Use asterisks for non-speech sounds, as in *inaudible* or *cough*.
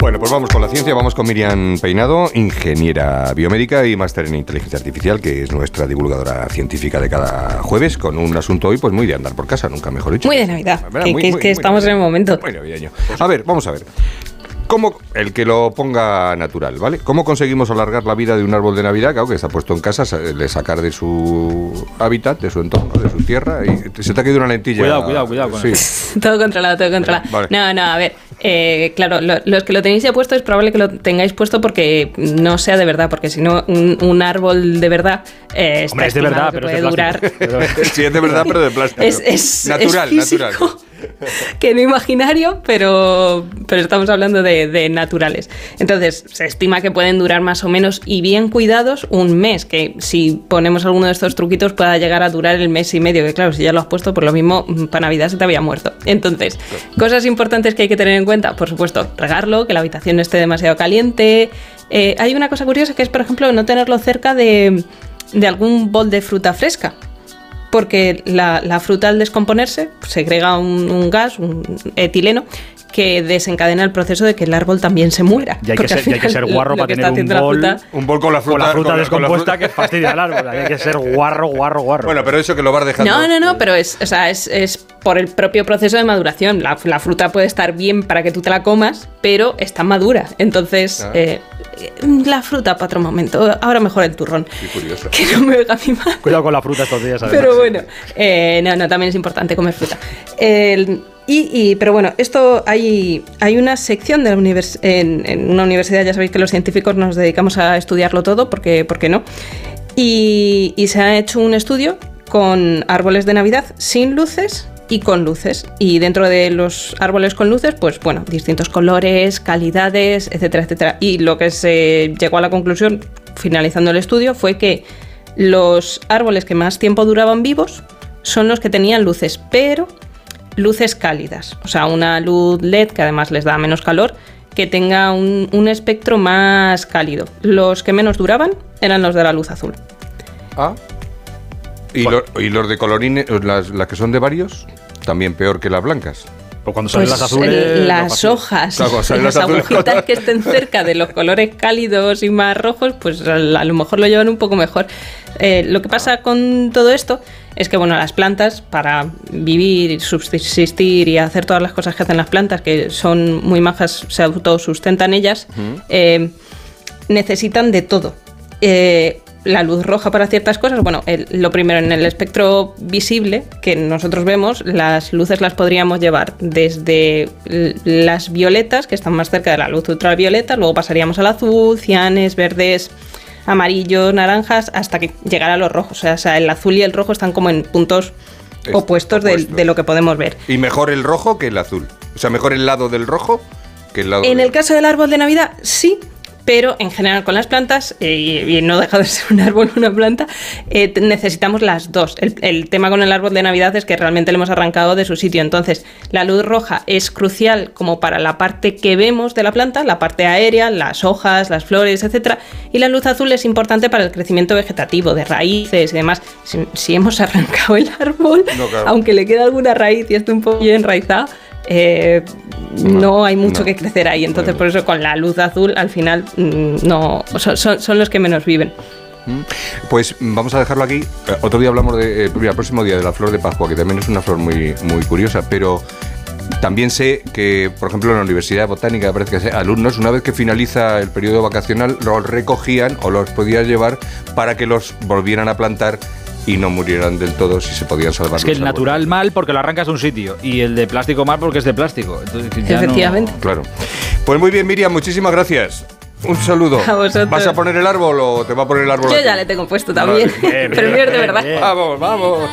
Bueno, pues vamos con la ciencia, vamos con Miriam Peinado, ingeniera biomédica y máster en inteligencia artificial, que es nuestra divulgadora científica de cada jueves, con un asunto hoy pues muy de andar por casa, nunca mejor dicho. Muy de Navidad, ¿Verdad? que, Muy- que- muy- que muy estamos en el momento. Muy navideño. A ver, vamos a ver. ¿Cómo, el que lo ponga natural, ¿vale? ¿Cómo conseguimos alargar la vida de un árbol de Navidad, claro, que está puesto en casa, sa- le sacar de su hábitat, de su entorno, de su tierra, y se te ha caído una lentilla? Cuidado, cuidado, cuidado con Sí. *laughs* Todo controlado, todo controlado. Vale. No, no, a ver. Eh, claro, lo- los que lo tenéis ya puesto es probable que lo tengáis puesto porque no sea de verdad, porque si no, un, un árbol de verdad eh, está Hombre, es de verdad, que pero es de puede durar. *laughs* sí, es de verdad, pero de plástico. *laughs* Es, es, natural, es natural. *laughs* que no imaginario, pero, pero estamos hablando de, de naturales. Entonces, se estima que pueden durar más o menos y bien cuidados un mes, que si ponemos alguno de estos truquitos pueda llegar a durar el mes y medio, que claro, si ya lo has puesto, por lo mismo mm, para Navidad se te había muerto. Entonces, cosas importantes que hay que tener en cuenta, por supuesto, regarlo, que la habitación no esté demasiado caliente. Eh, hay una cosa curiosa que es, por ejemplo, no tenerlo cerca de, de algún bol de fruta fresca porque la, la fruta al descomponerse segrega un, un gas, un etileno, que desencadena el proceso de que el árbol también se muera. Y hay que ser- al y hay que final ser guarro para que tener un bol. fruta- Un bol con la fruta, Con la fruta con la- con la descompuesta fruta. que fastidia al árbol. Hay que ser guarro, guarro, guarro. Bueno, pero eso que lo vas dejando. No, no, no, pero es, o sea, es, es por el propio proceso de maduración. La, la fruta puede estar bien para que tú te la comas, pero está madura. Entonces, Ah. eh, la fruta para otro momento. Ahora mejor el turrón. Qué curioso. *laughs* Que no me oiga mi madre. Cuidado con la fruta estos días. además. Pero bueno, eh, no, no, también es importante comer fruta. El- y, y- pero bueno, esto hay, hay una sección de la univers- en, en una universidad, ya sabéis que los científicos nos dedicamos a estudiarlo todo, porque, ¿por qué no? Y, y se ha hecho un estudio con árboles de Navidad sin luces y con luces. Y dentro de los árboles con luces, pues bueno, distintos colores, calidades, etcétera, etcétera. Y lo que se llegó a la conclusión, finalizando el estudio, fue que los árboles que más tiempo duraban vivos son los que tenían luces, pero luces cálidas. O sea, una luz LED que además les da menos calor, que tenga un, espectro más cálido. Los que menos duraban eran los de la luz azul. Ah. ¿Y, lo- y los de colorines, las, las que son de varios, también peor que las blancas. Pues cuando salen Pues las azules. el- no las hojas, Claro, salen *laughs* las las azules. agujitas que estén cerca de los colores cálidos y más rojos, pues a a lo mejor lo llevan un poco mejor. Eh, lo que pasa con todo esto es que, bueno, las plantas, para vivir, subsistir y hacer todas las cosas que hacen las plantas, que son muy majas, se autosustentan ellas, eh, necesitan de todo. Eh, la luz roja para ciertas cosas, bueno, el- lo primero en el espectro visible que nosotros vemos, las luces las podríamos llevar desde las violetas, que están más cerca de la luz ultravioleta, luego pasaríamos al azul, cianes, verdes, amarillos, naranjas, hasta que llegara a los rojos. O sea, o sea, el azul y el rojo están como en puntos Es- opuestos, de- lo que podemos ver. Y mejor el rojo que el azul. O sea, mejor el lado del rojo que el lado En del- el caso del árbol de Navidad, sí, pero en general con las plantas, eh, y, no deja de ser un árbol *laughs* una planta, eh, necesitamos las dos. El, el tema con el árbol de Navidad es que realmente le hemos arrancado de su sitio. Entonces, la luz roja es crucial como para la parte que vemos de la planta, la parte aérea, las hojas, las flores, etcétera, y la luz azul es importante para el crecimiento vegetativo, de raíces y demás. Si, si hemos *laughs* arrancado el árbol, No, claro. aunque le queda alguna raíz y esté un poco enraizado, eh, no, No, hay mucho no. que crecer ahí. Entonces, por eso con la luz azul, al final, mm, no son, son- son los que menos viven. Pues vamos a dejarlo aquí. Eh, Otro día hablamos de, eh, el próximo día de la flor de Pascua, que también es una flor muy, muy curiosa, pero también sé que, por ejemplo, en la Universidad Botánica, parece que alumnos, una vez que finaliza el periodo vacacional, los recogían o los podías llevar para que los volvieran a plantar y no murieran del todo si se podían salvar. Es que el natural mal porque lo arrancas de un sitio y el de plástico mal porque es de plástico. Entonces, ya no- Efectivamente. Claro. Pues muy bien, Miriam, muchísimas gracias. Un saludo. A vosotros. ¿Vas a poner el árbol o te va a poner el árbol? Yo ti? ya le tengo puesto también. Vale. *laughs* Pero mío es de verdad. bien. Vamos, vamos.